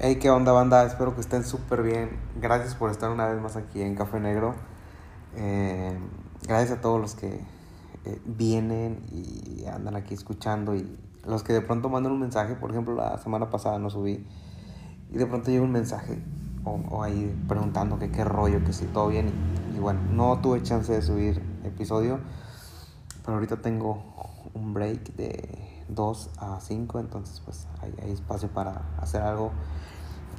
Hey, ¿qué onda, banda? Espero que estén súper bien. Gracias por estar una vez más aquí en Café Negro. Eh, gracias a todos los que eh, vienen y andan aquí escuchando y los que de pronto mandan un mensaje. Por ejemplo, la semana pasada no subí y de pronto llega un mensaje o, ahí preguntando que qué rollo, que si todo bien. Y, y bueno, no tuve chance de subir episodio, pero ahorita tengo un break de 2 a 5, entonces pues hay, hay, espacio para hacer algo.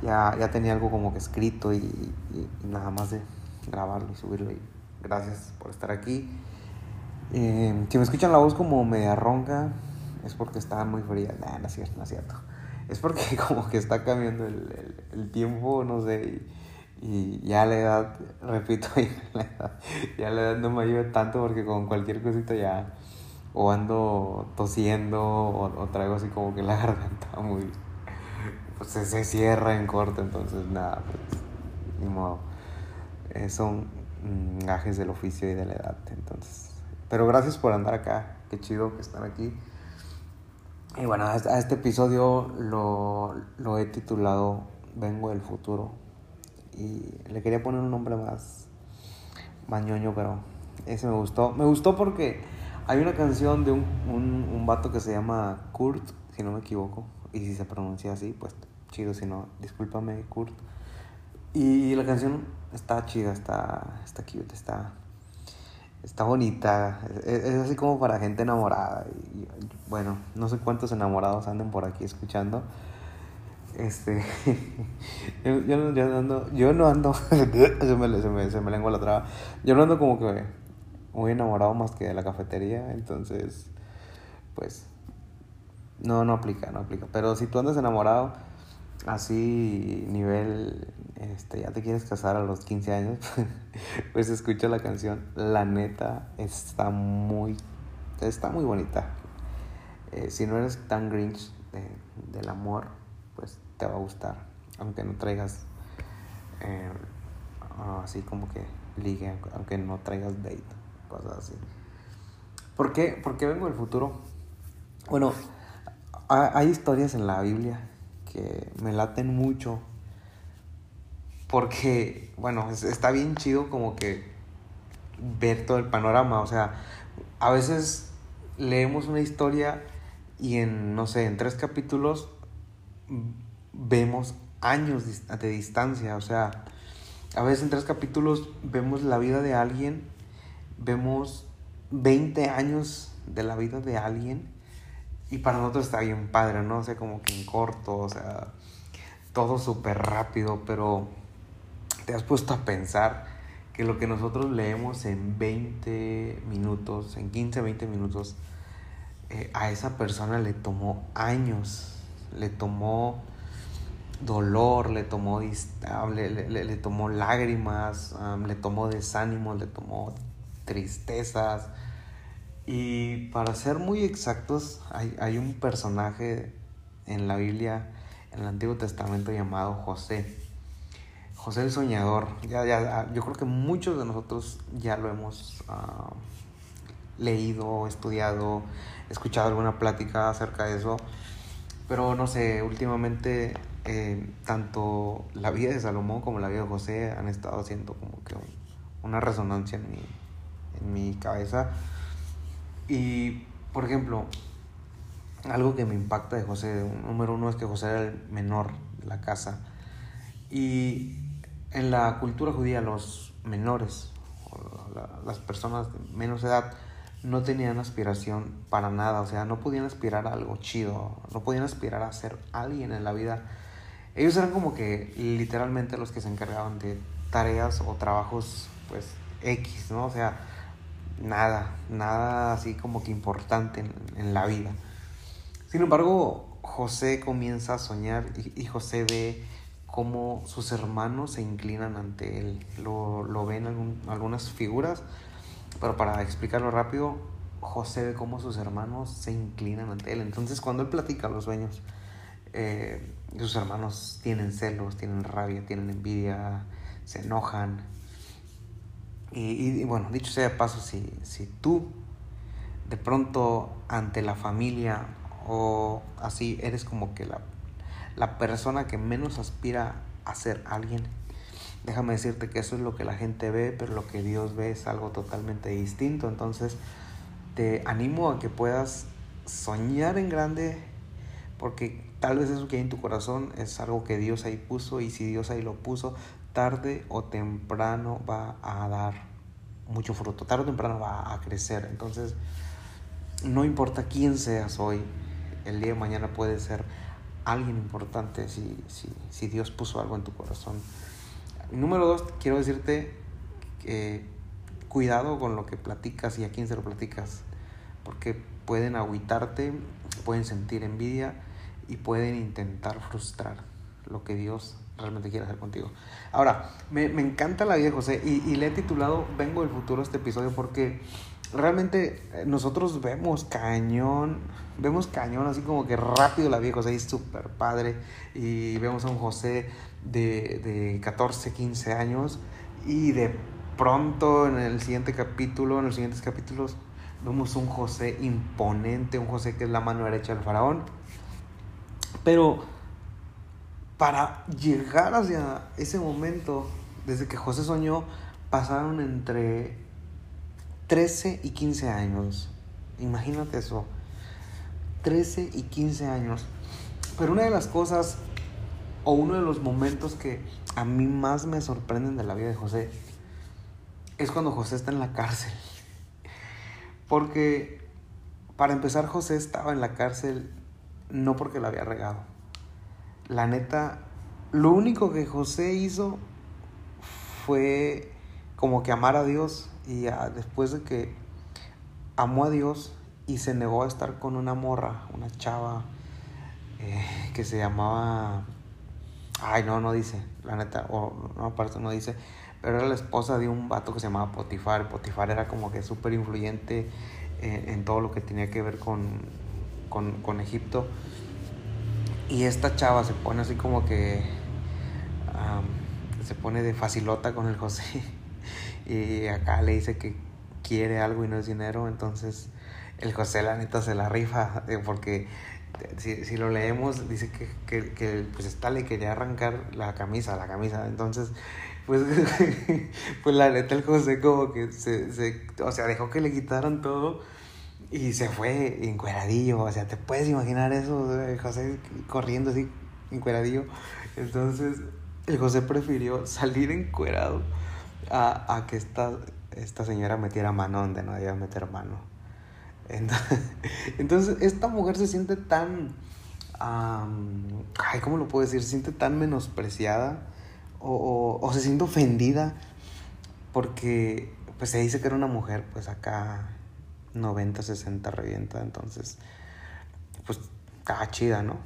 Ya, ya tenía algo como que escrito y, y, nada más de grabarlo y subirlo. Y gracias por estar aquí. Eh, si me escuchan la voz como media ronca, es porque está muy fría. no es cierto, no es cierto. Es porque como que está cambiando el, el, el tiempo, no sé. Y, y, ya la edad, repito, ya la edad no me ayuda tanto porque con cualquier cosita ya o ando tosiendo o, traigo así como que la garganta muy pues se, cierra en corto entonces nada pues ni modo. Eh, son gajes del oficio y de la edad entonces. Pero gracias por andar acá qué chido que están aquí. Y bueno a este episodio lo, lo he titulado vengo del futuro y le quería poner un nombre más mañoño pero ese me gustó. Me gustó porque hay una canción de un, un, un, vato que se llama Kurt, si no me equivoco. Y si se pronuncia así, pues chido. Si no, discúlpame, Kurt. Y la canción está chida, está, está cute, está, está bonita. Es, es así como para gente enamorada. Y, bueno, no sé cuántos enamorados anden por aquí escuchando. Este. yo, yo, yo, no ando. Yo no ando. se, me, se, me, se me lengua la traba. Yo no ando como que muy enamorado más que de la cafetería, entonces, pues, no, no aplica, no aplica. Pero si tú andas enamorado, así, nivel, este, ya te quieres casar a los 15 años, pues escucha la canción. La neta está muy, está muy bonita. Eh, si no eres tan grinch del amor, pues te va a gustar. Aunque no traigas eh, así como que ligue, aunque no traigas date cosas así. ¿Por qué? Porque vengo del futuro. Bueno, hay historias en la Biblia que me laten mucho. Porque, bueno, está bien chido como que ver todo el panorama. O sea, a veces leemos una historia y en, no sé, en tres capítulos vemos años de distancia. O sea, a veces en tres capítulos vemos la vida de alguien vemos 20 años de la vida de alguien y para nosotros está bien padre, ¿no? O sea, como que en corto, o sea, todo súper rápido, pero te has puesto a pensar que lo que nosotros leemos en 20 minutos, en 15, 20 minutos, eh, a esa persona le tomó años, le tomó dolor, le tomó, le, le, le tomó lágrimas, le tomó desánimo, le tomó tristezas. Y para ser muy exactos, hay, hay un personaje en la Biblia, en el Antiguo Testamento llamado José. José el Soñador. Ya, ya, yo creo que muchos de nosotros ya lo hemos uh, leído, estudiado, escuchado alguna plática acerca de eso. Pero no sé, últimamente eh, tanto la vida de Salomón como la vida de José han estado haciendo como que una resonancia en mi, en mi cabeza. Y, por ejemplo, algo que me impacta de José, número uno es que José era el menor de la casa. Y en la cultura judía los menores, las personas de menos edad, no tenían aspiración para nada, o sea, no podían aspirar a algo chido, no podían aspirar a ser alguien en la vida. Ellos eran como que literalmente los que se encargaban de tareas o trabajos, pues, X, ¿no? O sea, nada, nada así como que importante en, la vida. Sin embargo, José comienza a soñar y, José ve cómo sus hermanos se inclinan ante él. Lo, lo ven algún, algunas figuras, pero para explicarlo rápido, José ve cómo sus hermanos se inclinan ante él. Entonces, cuando él platica los sueños, eh, sus hermanos tienen celos, tienen rabia, tienen envidia, se enojan, y, bueno, dicho sea de paso, si, si tú de pronto ante la familia o así eres como que la, la persona que menos aspira a ser alguien. Déjame decirte que eso es lo que la gente ve, pero lo que Dios ve es algo totalmente distinto. Entonces, te animo a que puedas soñar en grande, porque tal vez eso que hay en tu corazón es algo que Dios ahí puso, y si Dios ahí lo puso, tarde o temprano va a dar mucho fruto, tarde o temprano va a crecer. Entonces, no importa quién seas hoy, el día de mañana puede ser alguien importante si, si, si Dios puso algo en tu corazón. Número dos, quiero decirte que cuidado con lo que platicas y a quién se lo platicas, porque pueden agüitarte, pueden sentir envidia y pueden intentar frustrar lo que Dios realmente quiere hacer contigo. Ahora, me, me encanta la vida José y, y le he titulado Vengo del futuro este episodio porque realmente eh, nosotros vemos cañón, vemos cañón así como que rápido la vida José es súper padre y vemos a un José de, de 14, 15 años y de pronto en el siguiente capítulo, en los siguientes capítulos, vemos un José imponente, un José que es la mano derecha del faraón. Pero para llegar hacia ese momento, desde que José soñó, pasaron entre 13 y 15 años. Imagínate eso. 13 y 15 años. Pero una de las cosas o uno de los momentos que a mí más me sorprenden de la vida de José es cuando José está en la cárcel. Porque para empezar José estaba en la cárcel no porque la había regado. La neta, lo único que José hizo fue como que amar a Dios y después de que amó a Dios y se negó a estar con una morra, una chava eh, que se llamaba... Ay, no, no dice, la neta, o no, aparte no dice, pero era la esposa de un vato que se llamaba Potifar. Potifar era como que súper influyente en, todo lo que tenía que ver con, con, con, Egipto. Y esta chava se pone así como que se pone de facilota con el José. y acá le dice que quiere algo y no es dinero, entonces el José la neta se la rifa, eh, porque si, si, lo leemos dice que, que, que, pues está le quería arrancar la camisa, la camisa, entonces pues, pues la neta el José como que se, se, o sea, dejó que le quitaran todo y se fue encueradillo, o sea, te puedes imaginar eso, José corriendo así encueradillo, entonces el José prefirió salir encuerado a, a que esta, esta señora metiera mano donde no debía meter mano. Entonces, esta mujer se siente tan, ay, ¿cómo lo puedo decir? Se siente tan menospreciada o, o, o, se siente ofendida porque pues se dice que era una mujer, pues acá 90, 60 revienta, entonces, pues estaba chida, ¿no?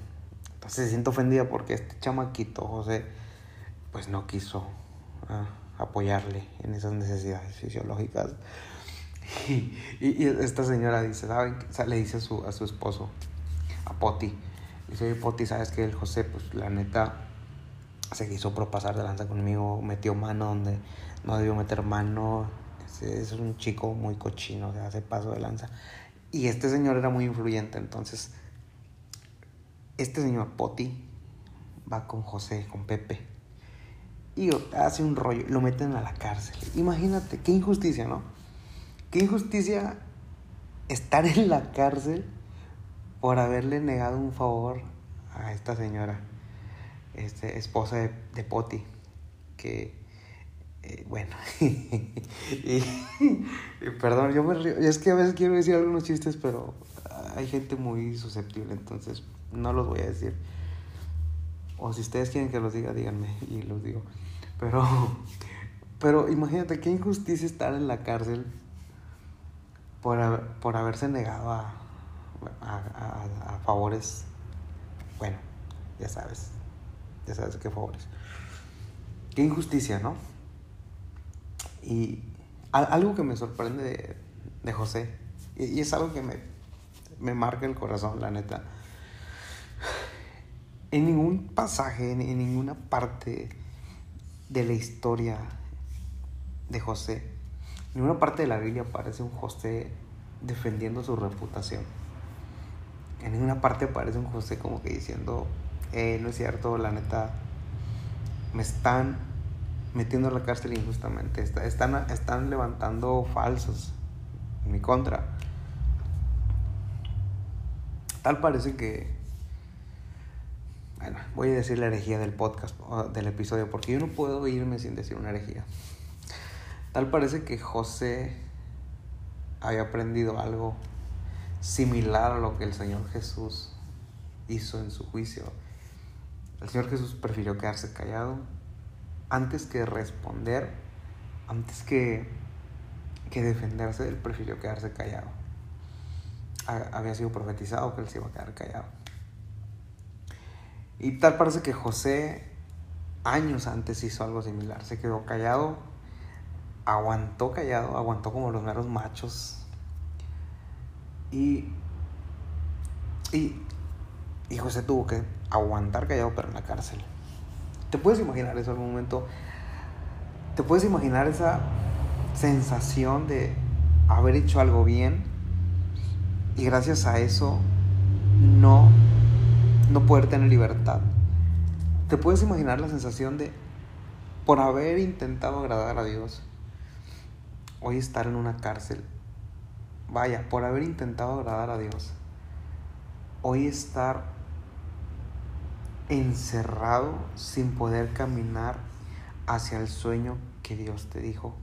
Entonces se siente ofendida porque este chamaquito, José, pues no quiso. Ah, apoyarle en esas necesidades fisiológicas. Y, y, esta señora dice, ¿saben? le dice a su, a su esposo, a Poti, dice, oye Poti, ¿sabes que el José, pues la neta, se quiso propasar de lanza conmigo, metió mano donde no debió meter mano, es, un chico muy cochino, se hace paso de lanza. Y este señor era muy influyente, entonces, este señor Poti va con José, con Pepe y hace un rollo, lo meten a la cárcel. Imagínate, qué injusticia, ¿no? Qué injusticia estar en la cárcel por haberle negado un favor a esta señora, este, esposa de, de Poti, que, eh, bueno, y, perdón, yo me río, es que a veces quiero decir algunos chistes, pero hay gente muy susceptible, entonces no los voy a decir. O si ustedes quieren que los diga, díganme y los digo. Pero, pero imagínate qué injusticia estar en la cárcel por, por haberse negado a, a, favores. Bueno, ya sabes. Ya sabes qué favores. Qué injusticia, ¿no? Y algo que me sorprende de, José, y, es algo que me, me marca el corazón, la neta en ningún pasaje, en, ninguna parte de la historia de José, en ninguna parte de la Biblia aparece un José defendiendo su reputación. En ninguna parte aparece un José como que diciendo, eh, no es cierto, la neta, me están metiendo a la cárcel injustamente, están, están levantando falsos en mi contra. Tal parece que, bueno, voy a decir la herejía del podcast, del episodio, porque yo no puedo irme sin decir una herejía. Tal parece que José había aprendido algo similar a lo que el Señor Jesús hizo en su juicio. El Señor Jesús prefirió quedarse callado antes que responder, antes que, que defenderse, él prefirió quedarse callado había sido profetizado que él se iba a quedar callado. Y tal parece que José años antes hizo algo similar. Se quedó callado, aguantó callado, aguantó como los meros machos. Y, y, y José tuvo que aguantar callado, pero en la cárcel. ¿Te puedes imaginar eso algún momento? ¿Te puedes imaginar esa sensación de haber hecho algo bien y gracias a eso no, no poder tener libertad. ¿Te puedes imaginar la sensación de, por haber intentado agradar a Dios, hoy estar en una cárcel? Vaya, por haber intentado agradar a Dios, hoy estar encerrado sin poder caminar hacia el sueño que Dios te dijo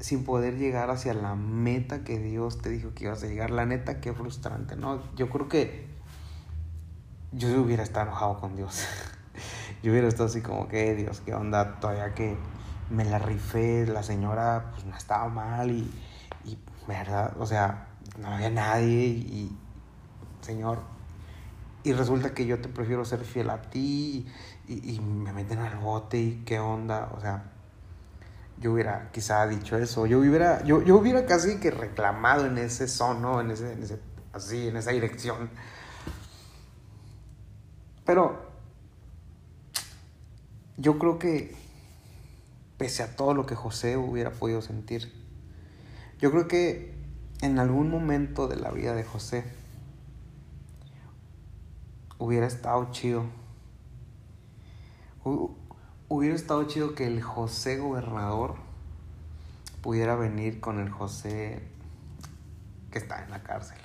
sin poder llegar hacia la meta que Dios te dijo que ibas a llegar. La neta, qué frustrante, ¿no? Yo creo que yo hubiera estado enojado con Dios. yo hubiera estado así como que, Dios, qué onda, todavía que me la rifé, la señora pues no estaba mal y, y verdad, o sea, no había nadie y, Señor, y resulta que yo te prefiero ser fiel a ti y, y me meten al bote y qué onda, o sea, yo hubiera quizá dicho eso, yo hubiera, yo, yo hubiera casi que reclamado en ese son, En ese, en ese, así, en esa dirección. Pero yo creo que pese a todo lo que José hubiera podido sentir, yo creo que en algún momento de la vida de José hubiera estado chido hubiera estado chido que el José gobernador pudiera venir con el José que está en la cárcel.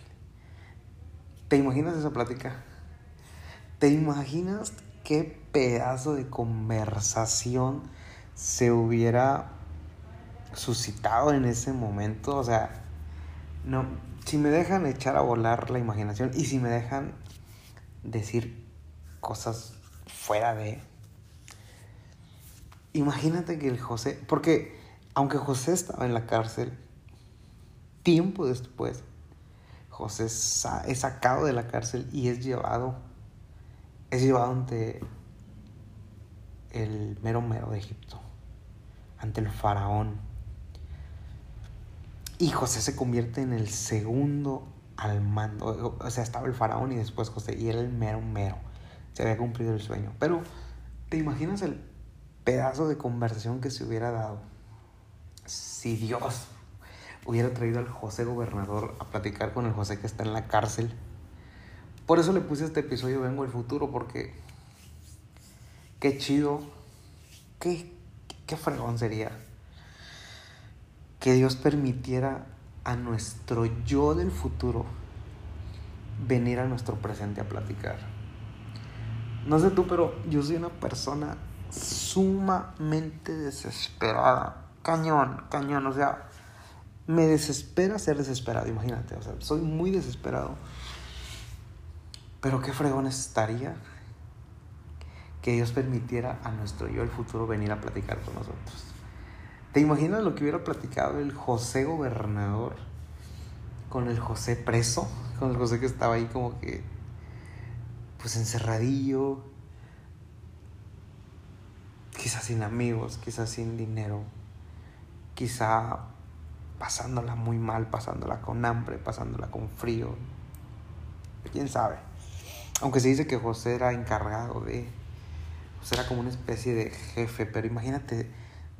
¿Te imaginas esa plática? ¿Te imaginas qué pedazo de conversación se hubiera suscitado en ese momento? O sea, no, si me dejan echar a volar la imaginación y si me dejan decir cosas fuera de Imagínate que el José, porque aunque José estaba en la cárcel, tiempo después, José es sacado de la cárcel y es llevado, es llevado ante el mero mero de Egipto, ante el faraón. Y José se convierte en el segundo al mando. O sea, estaba el faraón y después José, y era el mero mero. Se había cumplido el sueño. Pero, ¿te imaginas el pedazo de conversación que se hubiera dado si Dios hubiera traído al José gobernador a platicar con el José que está en la cárcel. Por eso le puse este episodio Vengo el futuro, porque qué chido, qué, qué fregón sería que Dios permitiera a nuestro yo del futuro venir a nuestro presente a platicar. No sé tú, pero yo soy una persona sumamente desesperada. Cañón, cañón. O sea, me desespera ser desesperado, imagínate. O sea, soy muy desesperado. Pero qué fregón estaría que Dios permitiera a nuestro yo el futuro venir a platicar con nosotros. ¿Te imaginas lo que hubiera platicado el José gobernador con el José preso? Con el José que estaba ahí como que, pues encerradillo, quizás sin amigos, quizás sin dinero, quizá pasándola muy mal, pasándola con hambre, pasándola con frío. ¿Quién sabe? Aunque se dice que José era encargado de... José era como una especie de jefe, pero imagínate,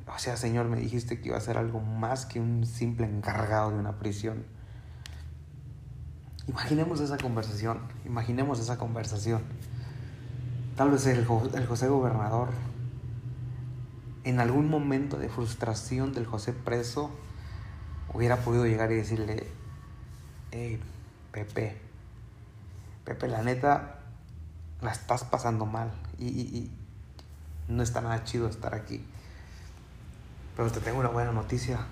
o sea, Señor, me dijiste que iba a ser algo más que un simple encargado de una prisión. Imaginemos esa conversación, imaginemos esa conversación. Tal vez el, José gobernador, en algún momento de frustración del José preso, hubiera podido llegar y decirle, hey, Pepe, Pepe, la neta, la estás pasando mal y, y no está nada chido estar aquí. Pero te tengo una buena noticia.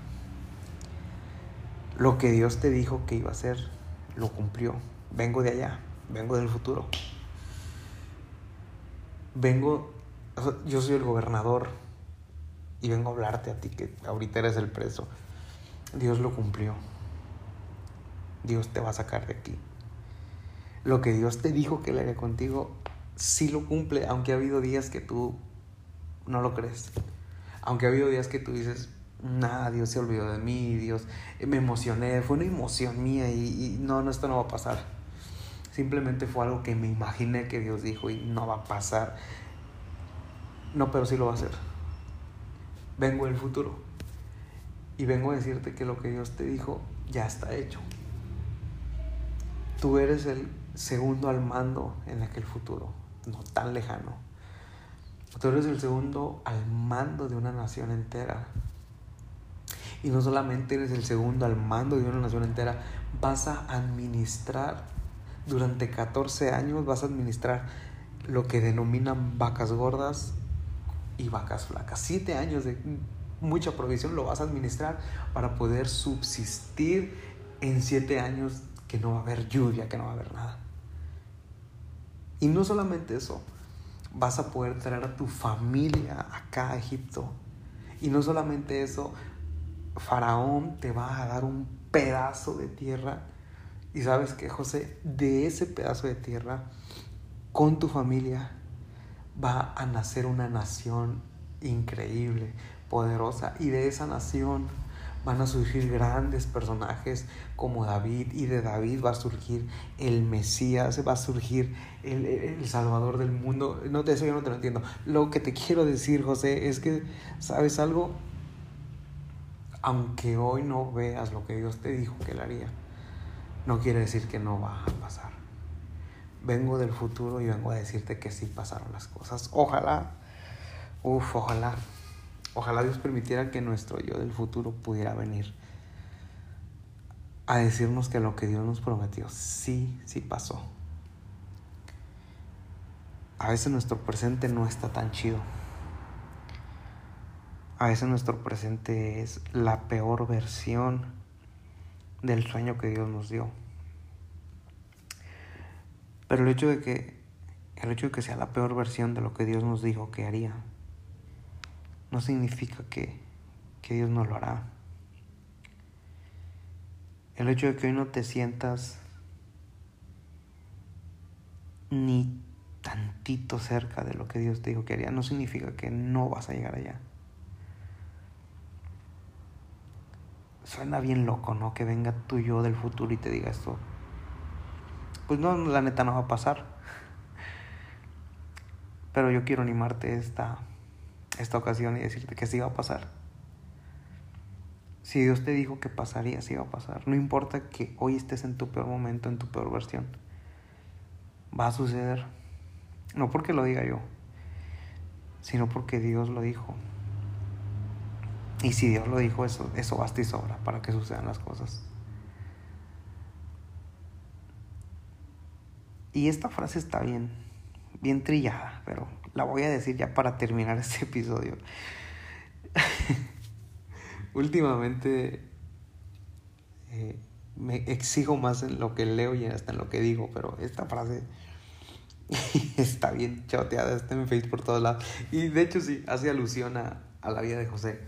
Lo que Dios te dijo que iba a hacer, lo cumplió. Vengo de allá, vengo del futuro. Vengo, yo soy el gobernador y vengo a hablarte a ti que ahorita eres el preso. Dios lo cumplió. Dios te va a sacar de aquí. Lo que Dios te dijo que le haría contigo, sí lo cumple, aunque ha habido días que tú no lo crees. Aunque ha habido días que tú dices, nada, Dios se olvidó de mí, Dios, me emocioné, fue una emoción mía y, no, no, esto no va a pasar. Simplemente fue algo que me imaginé que Dios dijo y no va a pasar. No, pero sí lo va a hacer. Vengo del futuro y vengo a decirte que lo que Dios te dijo ya está hecho. Tú eres el segundo al mando en aquel futuro, no tan lejano. Tú eres el segundo al mando de una nación entera. Y no solamente eres el segundo al mando de una nación entera, vas a administrar durante 14 años, vas a administrar lo que denominan vacas gordas y vacas flacas. Siete años de mucha provisión lo vas a administrar para poder subsistir en siete años que no va a haber lluvia, que no va a haber nada. Y no solamente eso, vas a poder traer a tu familia acá a Egipto. Y no solamente eso, Faraón te va a dar un pedazo de tierra. Y sabes que José, de ese pedazo de tierra, con tu familia, va a nacer una nación increíble, poderosa. Y de esa nación van a surgir grandes personajes como David y de David va a surgir el Mesías, va a surgir el, Salvador del mundo. No, de eso yo no te lo entiendo. Lo que te quiero decir, José, es que, ¿sabes algo? Aunque hoy no veas lo que Dios te dijo que él haría, no quiere decir que no va a pasar. Vengo del futuro y vengo a decirte que sí pasaron las cosas. Ojalá, uff, ojalá Ojalá Dios permitiera que nuestro yo del futuro pudiera venir a decirnos que lo que Dios nos prometió sí, sí pasó. A veces nuestro presente no está tan chido. A veces nuestro presente es la peor versión del sueño que Dios nos dio. Pero el hecho de que el hecho de que sea la peor versión de lo que Dios nos dijo que haría no significa que, Dios no lo hará. El hecho de que hoy no te sientas ni tantito cerca de lo que Dios te dijo que haría, no significa que no vas a llegar allá. Suena bien loco, ¿no? Que venga y yo del futuro y te diga esto. Pues no, la neta no va a pasar. Pero yo quiero animarte esta esta ocasión y decirte que sí va a pasar. Si Dios te dijo que pasaría, sí va a pasar. No importa que hoy estés en tu peor momento, en tu peor versión. Va a suceder. No porque lo diga yo, sino porque Dios lo dijo. Y si Dios lo dijo, eso, eso basta y sobra para que sucedan las cosas. Y esta frase está bien, bien trillada, pero la voy a decir ya para terminar este episodio. Últimamente eh, me exijo más en lo que leo y hasta en lo que digo, pero esta frase está bien choteada, está en Facebook por todos lados. Y de hecho sí, hace alusión a, la vida de José.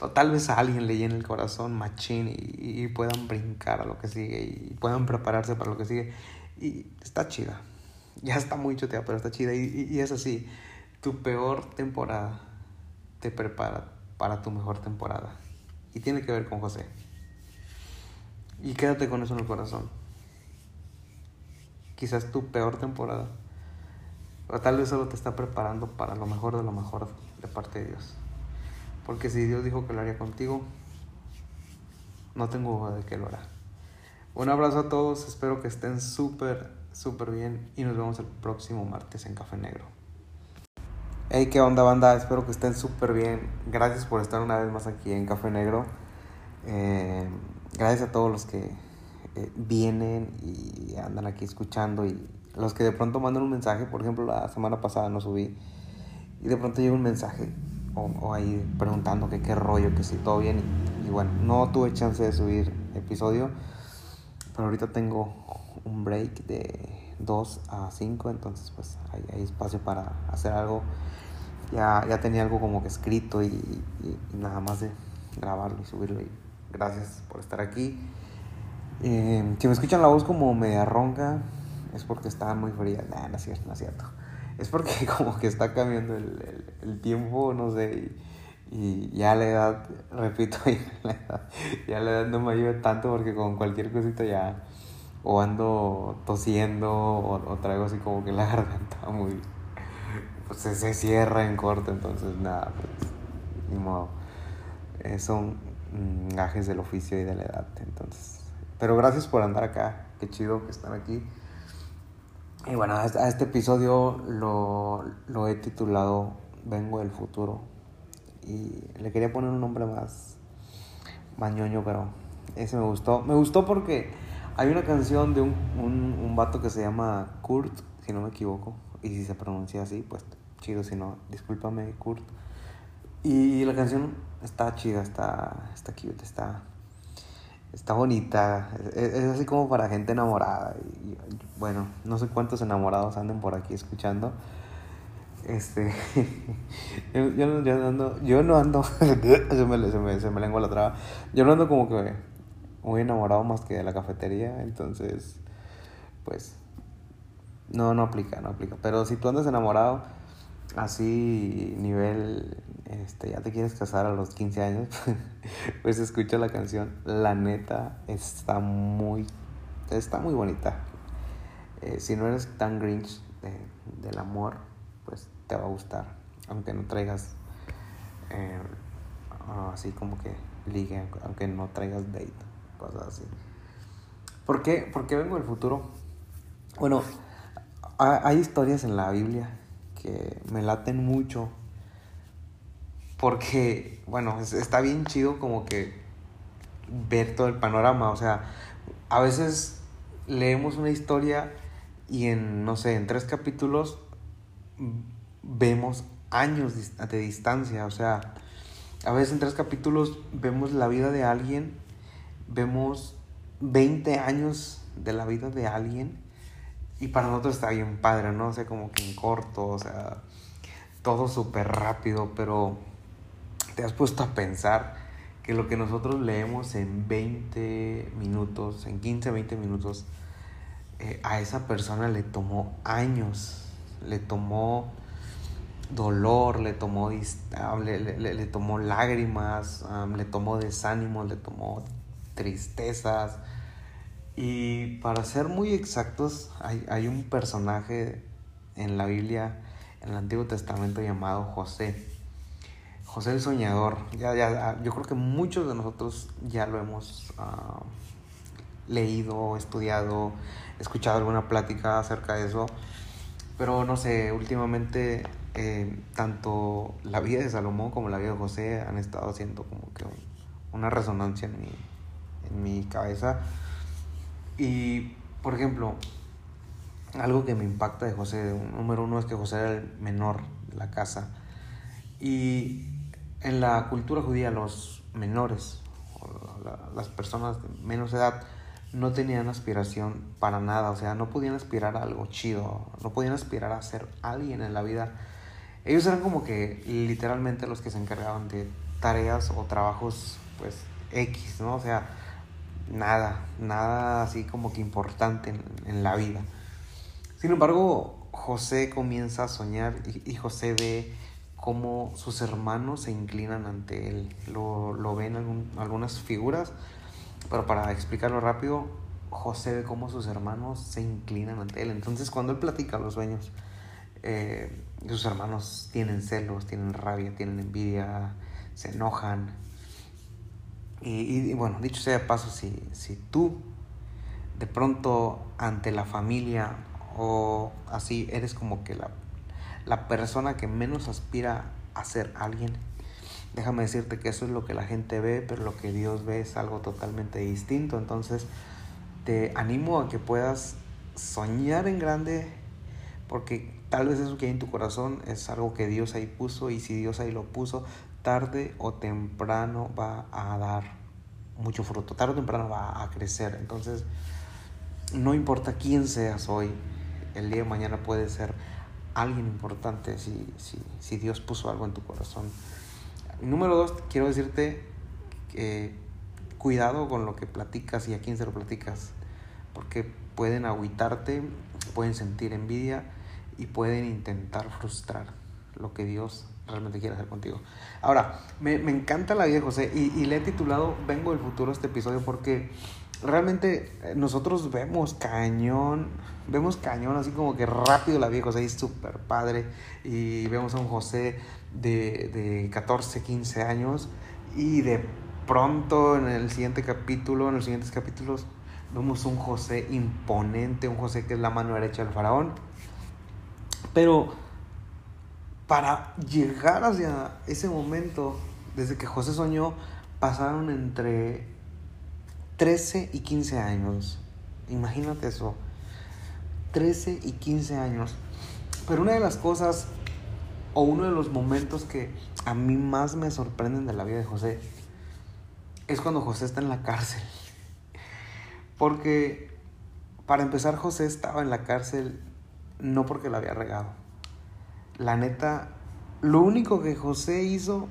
O tal vez a alguien le llene el corazón machín y, y, puedan brincar a lo que sigue y puedan prepararse para lo que sigue. Y está chida ya está muy choteada, pero está chida. Y, y, es así, tu peor temporada te prepara para tu mejor temporada. Y tiene que ver con José. Y quédate con eso en el corazón. Quizás tu peor temporada. O tal vez solo te está preparando para lo mejor de lo mejor de parte de Dios. Porque si Dios dijo que lo haría contigo, no tengo duda de que lo hará. Un abrazo a todos, espero que estén súper súper bien y nos vemos el próximo martes en Café Negro. Hey, qué onda, banda. Espero que estén súper bien. Gracias por estar una vez más aquí en Café Negro. Eh, gracias a todos los que eh, vienen y andan aquí escuchando y los que de pronto mandan un mensaje. Por ejemplo, la semana pasada no subí y de pronto llega un mensaje o, ahí preguntando que qué rollo, que si todo bien. Y, y, bueno, no tuve chance de subir episodio, pero ahorita tengo un break de 2 a 5, entonces pues hay, espacio para hacer algo ya, ya tenía algo como que escrito y, nada más de grabarlo y subirlo. Y gracias por estar aquí. Eh, si me escuchan la voz como media ronca, es porque está muy fría. Nah, no es cierto, no es cierto. Es porque como que está cambiando el, el, tiempo, no sé, y, ya la edad, repito, ya la edad no me ayuda tanto porque con cualquier cosita ya o ando tosiendo o, o traigo así como que la garganta muy, pues se, cierra en corto, entonces nada, pues ni modo. Eh, son mm, gajes del oficio y de la edad, entonces. Pero gracias por andar acá, qué chido que están aquí. Y bueno, a este episodio lo, lo he titulado Vengo del futuro. Y le quería poner un nombre más mañoño, pero ese me gustó. Me gustó porque hay una canción de un, un, un vato que se llama Kurt, si no me equivoco y si se pronuncia así, pues chido, si no, discúlpame, Kurt. Y la canción está chida, está, está cute, está, está bonita. Es, así como para gente enamorada. Y, bueno, no sé cuántos enamorados anden por aquí escuchando. Este, yo, yo, no ando, yo no ando, se me, se me, se me lengua la traba. Yo no ando como que muy enamorado más que de la cafetería, entonces, pues, no, no aplica, no aplica. Pero si tú andas enamorado, así nivel, este, ya te quieres casar a los 15 años, pues escucha la canción. La neta está muy, está muy bonita. Eh, si no eres tan grinch del amor, pues te va a gustar. Aunque no traigas eh, así como que ligue, aunque no traigas date, cosas así. ¿Por qué? Porque vengo del futuro. Bueno, hay historias en la Biblia que me laten mucho. Porque, bueno, está bien chido como que ver todo el panorama. O sea, a veces leemos una historia y en, no sé, en tres capítulos vemos años de distancia. O sea, a veces en tres capítulos vemos la vida de alguien, vemos 20 años de la vida de alguien y para nosotros está bien padre, ¿no? O sea, como que en corto, o sea, todo súper rápido, pero te has puesto a pensar que lo que nosotros leemos en 20 minutos, en 15, 20 minutos, eh, a esa persona le tomó años, le tomó dolor, le tomó, le, le, le tomó lágrimas, le tomó desánimo, le tomó tristezas, y para ser muy exactos, hay, hay, un personaje en la Biblia, en el Antiguo Testamento llamado José. José el Soñador. Ya, ya, yo creo que muchos de nosotros ya lo hemos uh, leído, estudiado, escuchado alguna plática acerca de eso. Pero no sé, últimamente eh, tanto la vida de Salomón como la vida de José han estado haciendo como que una resonancia en en mi cabeza y, por ejemplo, algo que me impacta de José, número uno es que José era el menor de la casa. Y en la cultura judía los menores, las personas de menos edad, no tenían aspiración para nada, o sea, no podían aspirar a algo chido, no podían aspirar a ser alguien en la vida. Ellos eran como que literalmente los que se encargaban de tareas o trabajos, pues, X, ¿no? O sea, nada, nada así como que importante en, la vida. Sin embargo, José comienza a soñar y, José ve cómo sus hermanos se inclinan ante él. Lo, lo ven algunas figuras, pero para explicarlo rápido, José ve cómo sus hermanos se inclinan ante él. Entonces, cuando él platica los sueños, eh, sus hermanos tienen celos, tienen rabia, tienen envidia, se enojan, y, bueno, dicho sea de paso, si, si tú de pronto ante la familia o así eres como que la, la persona que menos aspira a ser alguien. Déjame decirte que eso es lo que la gente ve, pero lo que Dios ve es algo totalmente distinto. Entonces, te animo a que puedas soñar en grande, porque tal vez eso que hay en tu corazón es algo que Dios ahí puso, y si Dios ahí lo puso, tarde o temprano va a dar mucho fruto, tarde o temprano va a crecer. Entonces, no importa quién seas hoy, el día de mañana puede ser alguien importante si, si, Dios puso algo en tu corazón. Número dos, quiero decirte que cuidado con lo que platicas y a quién se lo platicas, porque pueden agüitarte, pueden sentir envidia y pueden intentar frustrar lo que Dios realmente quiere hacer contigo. Ahora, me, encanta la vida José y, y le he titulado Vengo del futuro este episodio porque realmente eh, nosotros vemos cañón, vemos cañón así como que rápido la vida José es súper padre y vemos a un José de, de 14, 15 años y de pronto en el siguiente capítulo, en los siguientes capítulos, vemos un José imponente, un José que es la mano derecha del faraón. Pero para llegar hacia ese momento, desde que José soñó, pasaron entre 13 y 15 años. Imagínate eso. 13 y 15 años. Pero una de las cosas o uno de los momentos que a mí más me sorprenden de la vida de José es cuando José está en la cárcel. Porque para empezar José estaba en la cárcel no porque la había regado. La neta, lo único que José hizo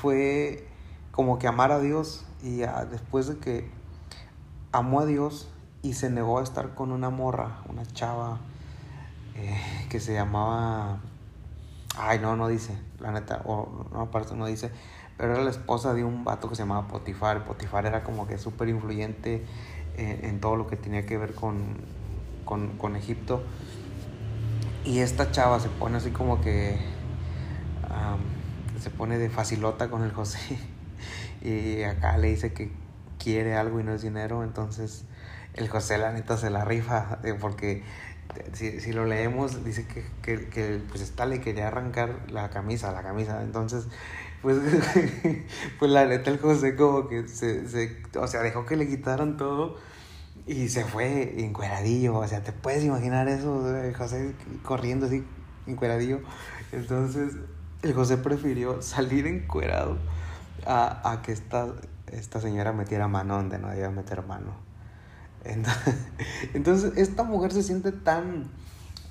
fue como que amar a Dios y después de que amó a Dios y se negó a estar con una morra, una chava eh, que se llamaba... Ay, no, no dice, la neta, o no, aparte no dice, pero era la esposa de un vato que se llamaba Potifar. Potifar era como que súper influyente en, todo lo que tenía que ver con, con, Egipto. Y esta chava se pone así como que se pone de facilota con el José. y acá le dice que quiere algo y no es dinero, entonces el José la neta se la rifa, eh, porque si, si, lo leemos dice que, que, que, pues esta le quería arrancar la camisa, la camisa, entonces pues, pues la neta el José como que se, se, o sea, dejó que le quitaran todo y se fue encueradillo, o sea, te puedes imaginar eso, José corriendo así encueradillo, entonces el José prefirió salir encuerado a, que esta, esta señora metiera mano donde no debía meter mano. Entonces, esta mujer se siente tan,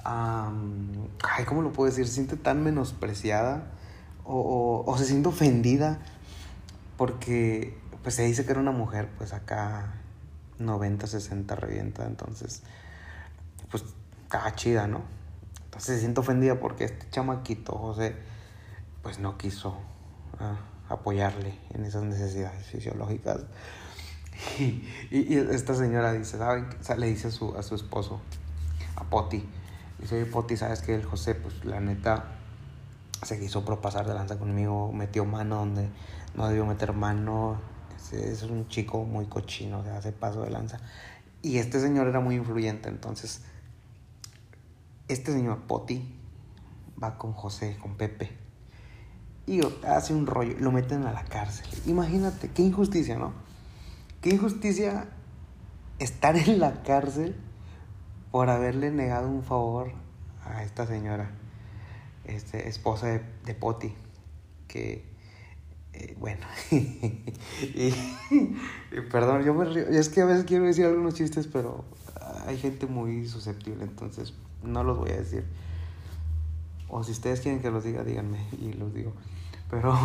ay, ¿cómo lo puedo decir? Se siente tan menospreciada o, o, se siente ofendida porque pues se dice que era una mujer, pues acá 90, 60 revienta, entonces, pues estaba chida, ¿no? Entonces se siente ofendida porque este chamaquito, José, pues no quiso. Ah, apoyarle en esas necesidades fisiológicas. Y, esta señora dice, ¿saben? Le dice a su, a su esposo, a Poti, dice, oye Poti, ¿sabes que El José, pues la neta, se quiso propasar de lanza conmigo, metió mano donde no debió meter mano, es, un chico muy cochino, se hace paso de lanza. Y este señor era muy influyente, entonces, este señor Poti va con José, con Pepe y hace un rollo, lo meten a la cárcel. Imagínate, qué injusticia, ¿no? Qué injusticia estar en la cárcel por haberle negado un favor a esta señora, este, esposa de, Poti, que, eh, bueno, y, perdón, yo me río, es que a veces quiero decir algunos chistes, pero hay gente muy susceptible, entonces no los voy a decir. O si ustedes quieren que los diga, díganme y los digo. Pero,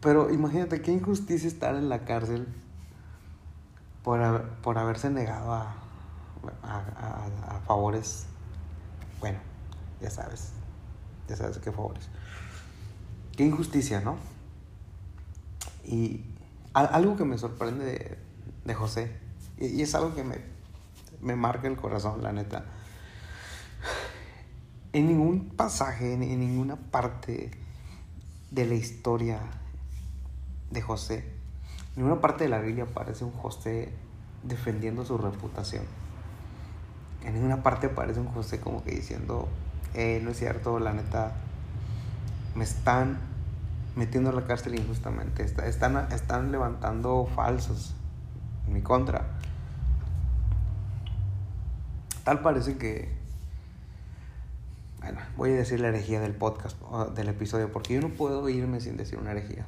pero imagínate qué injusticia estar en la cárcel por, por haberse negado a, a, favores. Bueno, ya sabes, ya sabes qué favores. Qué injusticia, ¿no? Y algo que me sorprende de, José, y, es algo que me, me marca el corazón, la neta. En ningún pasaje, en ninguna parte de la historia de José. En una parte de la Biblia aparece un José defendiendo su reputación. En ninguna parte aparece un José como que diciendo, eh, no es cierto, la neta, me están metiendo a la cárcel injustamente, están, están levantando falsos en mi contra. Tal parece que, bueno, voy a decir la herejía del podcast, del episodio, porque yo no puedo irme sin decir una herejía.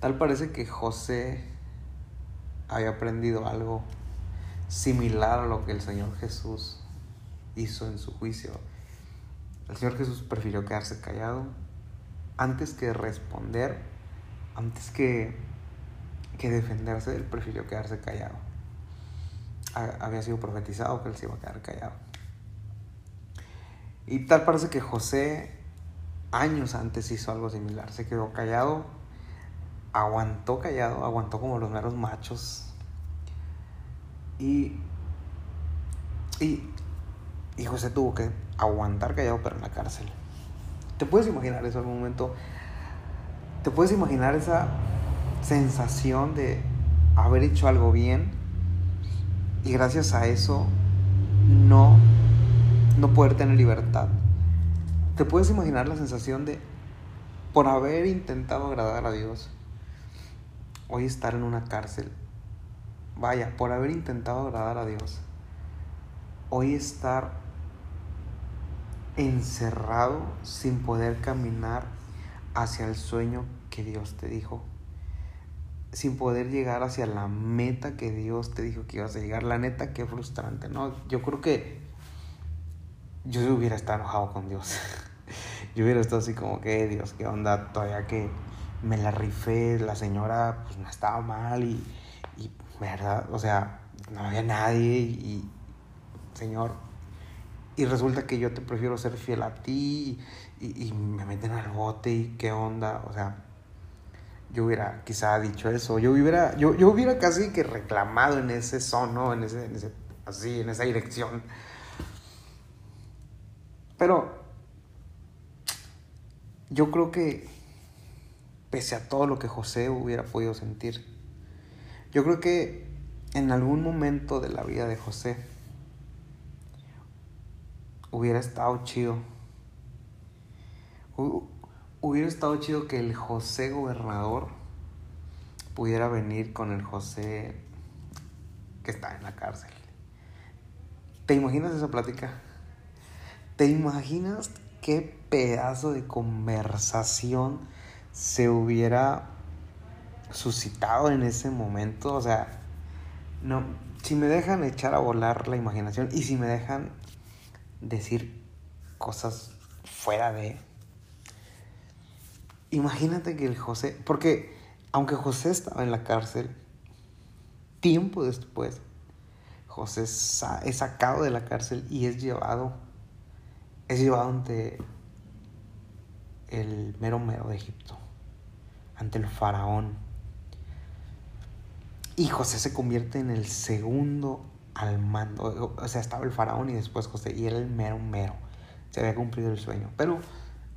Tal parece que José había aprendido algo similar a lo que el Señor Jesús hizo en su juicio. El Señor Jesús prefirió quedarse callado antes que responder, antes que, que defenderse, él prefirió quedarse callado. Había sido profetizado que él se iba a quedar callado. Y tal parece que José años antes hizo algo similar. Se quedó callado, aguantó callado, aguantó como los meros machos. Y, y, y José tuvo que aguantar callado, pero en la cárcel. ¿Te puedes imaginar eso al momento? ¿Te puedes imaginar esa sensación de haber hecho algo bien y gracias a eso no, no poder tener libertad? ¿Te puedes imaginar la sensación de, por haber intentado agradar a Dios, hoy estar en una cárcel? Vaya, por haber intentado agradar a Dios, hoy estar encerrado sin poder caminar hacia el sueño que Dios te dijo. Sin poder llegar hacia la meta que Dios te dijo que ibas a llegar. La neta, qué frustrante, ¿no? Yo creo que yo hubiera estado enojado con Dios. yo hubiera estado así como que, Dios, qué onda, todavía que me la rifé, la señora pues no estaba mal y, y verdad, o sea, no había nadie y, Señor, y resulta que yo te prefiero ser fiel a ti y, me meten al bote y qué onda, o sea, yo hubiera quizá dicho eso, yo hubiera, yo, yo hubiera casi que reclamado en ese son, En ese, en ese, así, en esa dirección. Pero yo creo que pese a todo lo que José hubiera podido sentir, yo creo que en algún momento de la vida de José, hubiera estado chido. Hubiera estado chido que el José gobernador pudiera venir con el José que está en la cárcel. ¿Te imaginas esa plática? ¿Te imaginas qué pedazo de conversación se hubiera suscitado en ese momento? O sea, no, si me dejan echar a volar la imaginación y si me dejan decir cosas fuera de... Imagínate que el José, porque aunque José estaba en la cárcel, tiempo después, José es sacado de la cárcel y es llevado, es llevado ante el mero mero de Egipto, ante el faraón. Y José se convierte en el segundo al mando. O sea, estaba el faraón y después José. Y era el mero mero. Se había cumplido el sueño. Pero,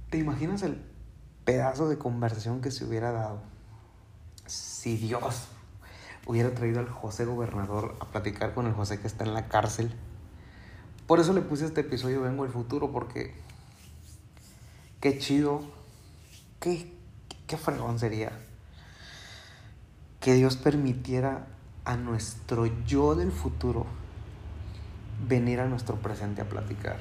¿te imaginas el pedazo de conversación que se hubiera dado si Dios hubiera traído al José gobernador a platicar con el José que está en la cárcel? Por eso le puse este episodio Vengo al futuro, porque qué chido, qué, qué fregón sería que Dios permitiera a nuestro yo del futuro venir a nuestro presente a platicar.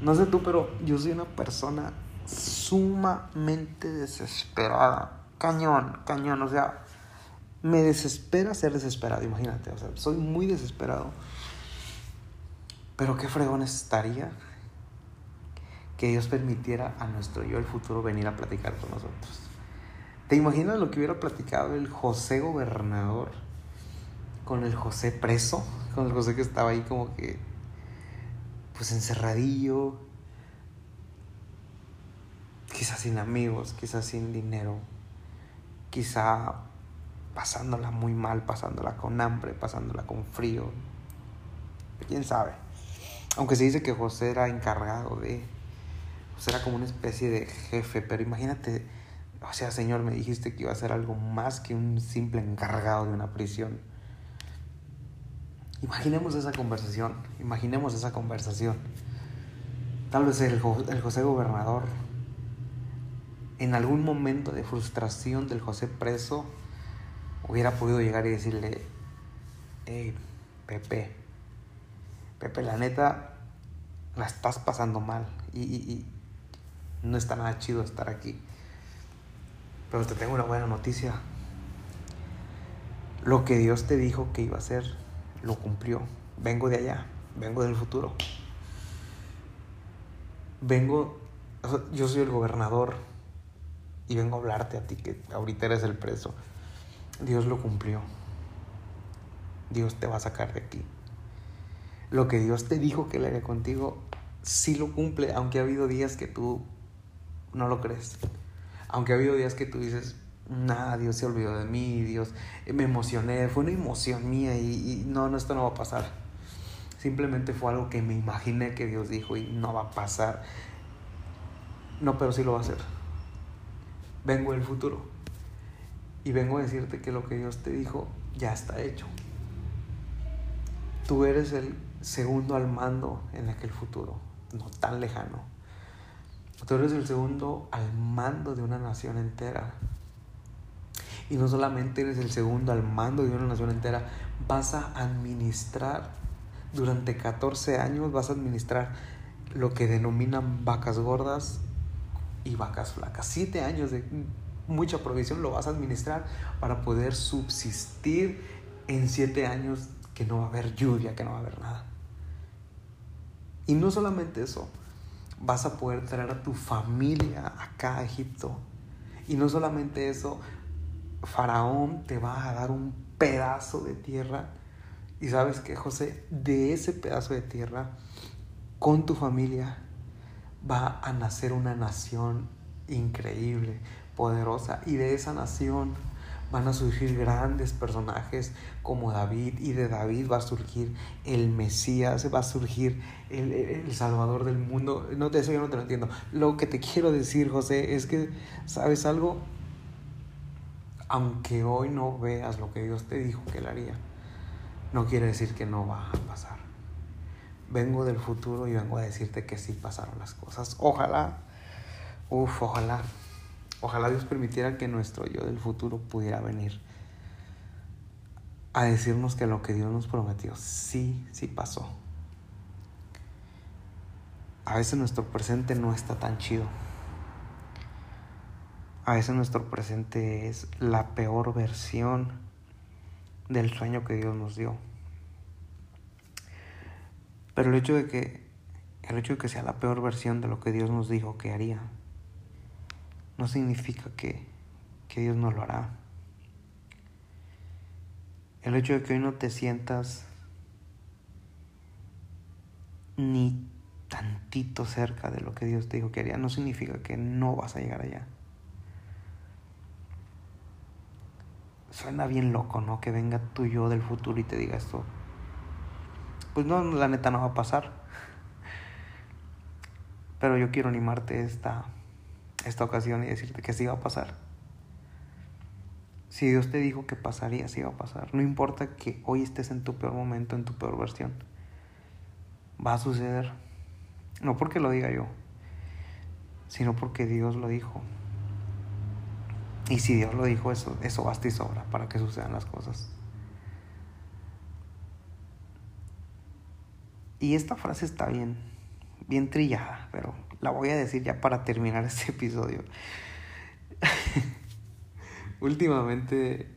No sé tú, pero yo soy una persona sumamente desesperada. Cañón, cañón. O sea, me desespera ser desesperado, imagínate. O sea, soy muy desesperado. Pero qué fregón estaría que Dios permitiera a nuestro yo del futuro venir a platicar con nosotros. ¿Te imaginas lo que hubiera platicado el José gobernador con el José preso? Con el José que estaba ahí como que, pues encerradillo, quizás sin amigos, quizás sin dinero, quizá pasándola muy mal, pasándola con hambre, pasándola con frío. ¿Quién sabe? Aunque se dice que José era encargado de... José era como una especie de jefe, pero imagínate o sea, Señor, me dijiste que iba a ser algo más que un simple encargado de una prisión. Imaginemos esa conversación, imaginemos esa conversación. Tal vez el, José gobernador, en algún momento de frustración del José preso, hubiera podido llegar y decirle, hey, Pepe, Pepe, la neta, la estás pasando mal y, no está nada chido estar aquí. Pero te tengo una buena noticia. Lo que Dios te dijo que iba a hacer, lo cumplió. Vengo de allá, vengo del futuro. Vengo, yo soy el gobernador y vengo a hablarte a ti que ahorita eres el preso. Dios lo cumplió. Dios te va a sacar de aquí. Lo que Dios te dijo que le haría contigo, sí lo cumple, aunque ha habido días que tú no lo crees. Aunque ha habido días que tú dices, nada, Dios se olvidó de mí, Dios, me emocioné, fue una emoción mía y, no, no, esto no va a pasar. Simplemente fue algo que me imaginé que Dios dijo y no va a pasar. No, pero sí lo va a hacer. Vengo del futuro y vengo a decirte que lo que Dios te dijo ya está hecho. Tú eres el segundo al mando en aquel futuro, no tan lejano. Tú eres el segundo al mando de una nación entera. Y no solamente eres el segundo al mando de una nación entera, vas a administrar durante 14 años, vas a administrar lo que denominan vacas gordas y vacas flacas. Siete años de mucha provisión lo vas a administrar para poder subsistir en siete años que no va a haber lluvia, que no va a haber nada. Y no solamente eso, vas a poder traer a tu familia acá a Egipto. Y no solamente eso, Faraón te va a dar un pedazo de tierra. Y sabes que José, de ese pedazo de tierra, con tu familia, va a nacer una nación increíble, poderosa. Y de esa nación van a surgir grandes personajes como David y de David va a surgir el Mesías, va a surgir el, Salvador del mundo. No, de eso yo no te lo entiendo. Lo que te quiero decir, José, es que, ¿sabes algo? Aunque hoy no veas lo que Dios te dijo que él haría, no quiere decir que no va a pasar. Vengo del futuro y vengo a decirte que sí pasaron las cosas. Ojalá, uff, ojalá Ojalá Dios permitiera que nuestro yo del futuro pudiera venir a decirnos que lo que Dios nos prometió sí, sí pasó. A veces nuestro presente no está tan chido. A veces nuestro presente es la peor versión del sueño que Dios nos dio. Pero el hecho de que el hecho de que sea la peor versión de lo que Dios nos dijo que haría no significa que, Dios no lo hará. El hecho de que hoy no te sientas ni tantito cerca de lo que Dios te dijo que haría, no significa que no vas a llegar allá. Suena bien loco, ¿no? Que venga tu yo del futuro y te diga esto. Pues no, la neta no va a pasar. Pero yo quiero animarte esta esta ocasión y decirte que sí va a pasar. Si Dios te dijo que pasaría, sí va a pasar. No importa que hoy estés en tu peor momento, en tu peor versión. Va a suceder. No porque lo diga yo, sino porque Dios lo dijo. Y si Dios lo dijo, eso, eso basta y sobra para que sucedan las cosas. Y esta frase está bien, bien trillada, pero la voy a decir ya para terminar este episodio. Últimamente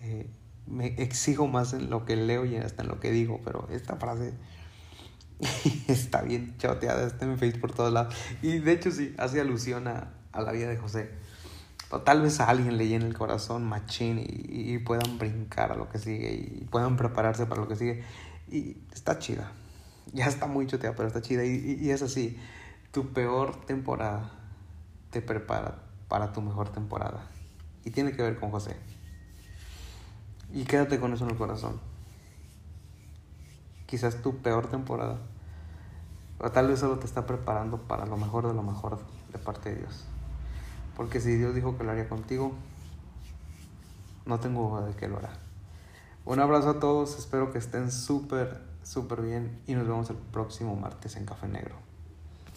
eh, me exijo más en lo que leo y hasta en lo que digo, pero esta frase está bien choteada, está en Facebook por todos lados. Y de hecho sí, hace alusión a, la vida de José. O tal vez a alguien le llene el corazón machín y, puedan brincar a lo que sigue y puedan prepararse para lo que sigue. Y está chida ya está muy choteada, pero está chida. Y, es así, tu peor temporada te prepara para tu mejor temporada. Y tiene que ver con José. Y quédate con eso en el corazón. Quizás tu peor temporada. O tal vez solo te está preparando para lo mejor de lo mejor de parte de Dios. Porque si Dios dijo que lo haría contigo, no tengo duda de que lo hará. Un abrazo a todos, espero que estén súper súper bien y nos vemos el próximo martes en Café Negro.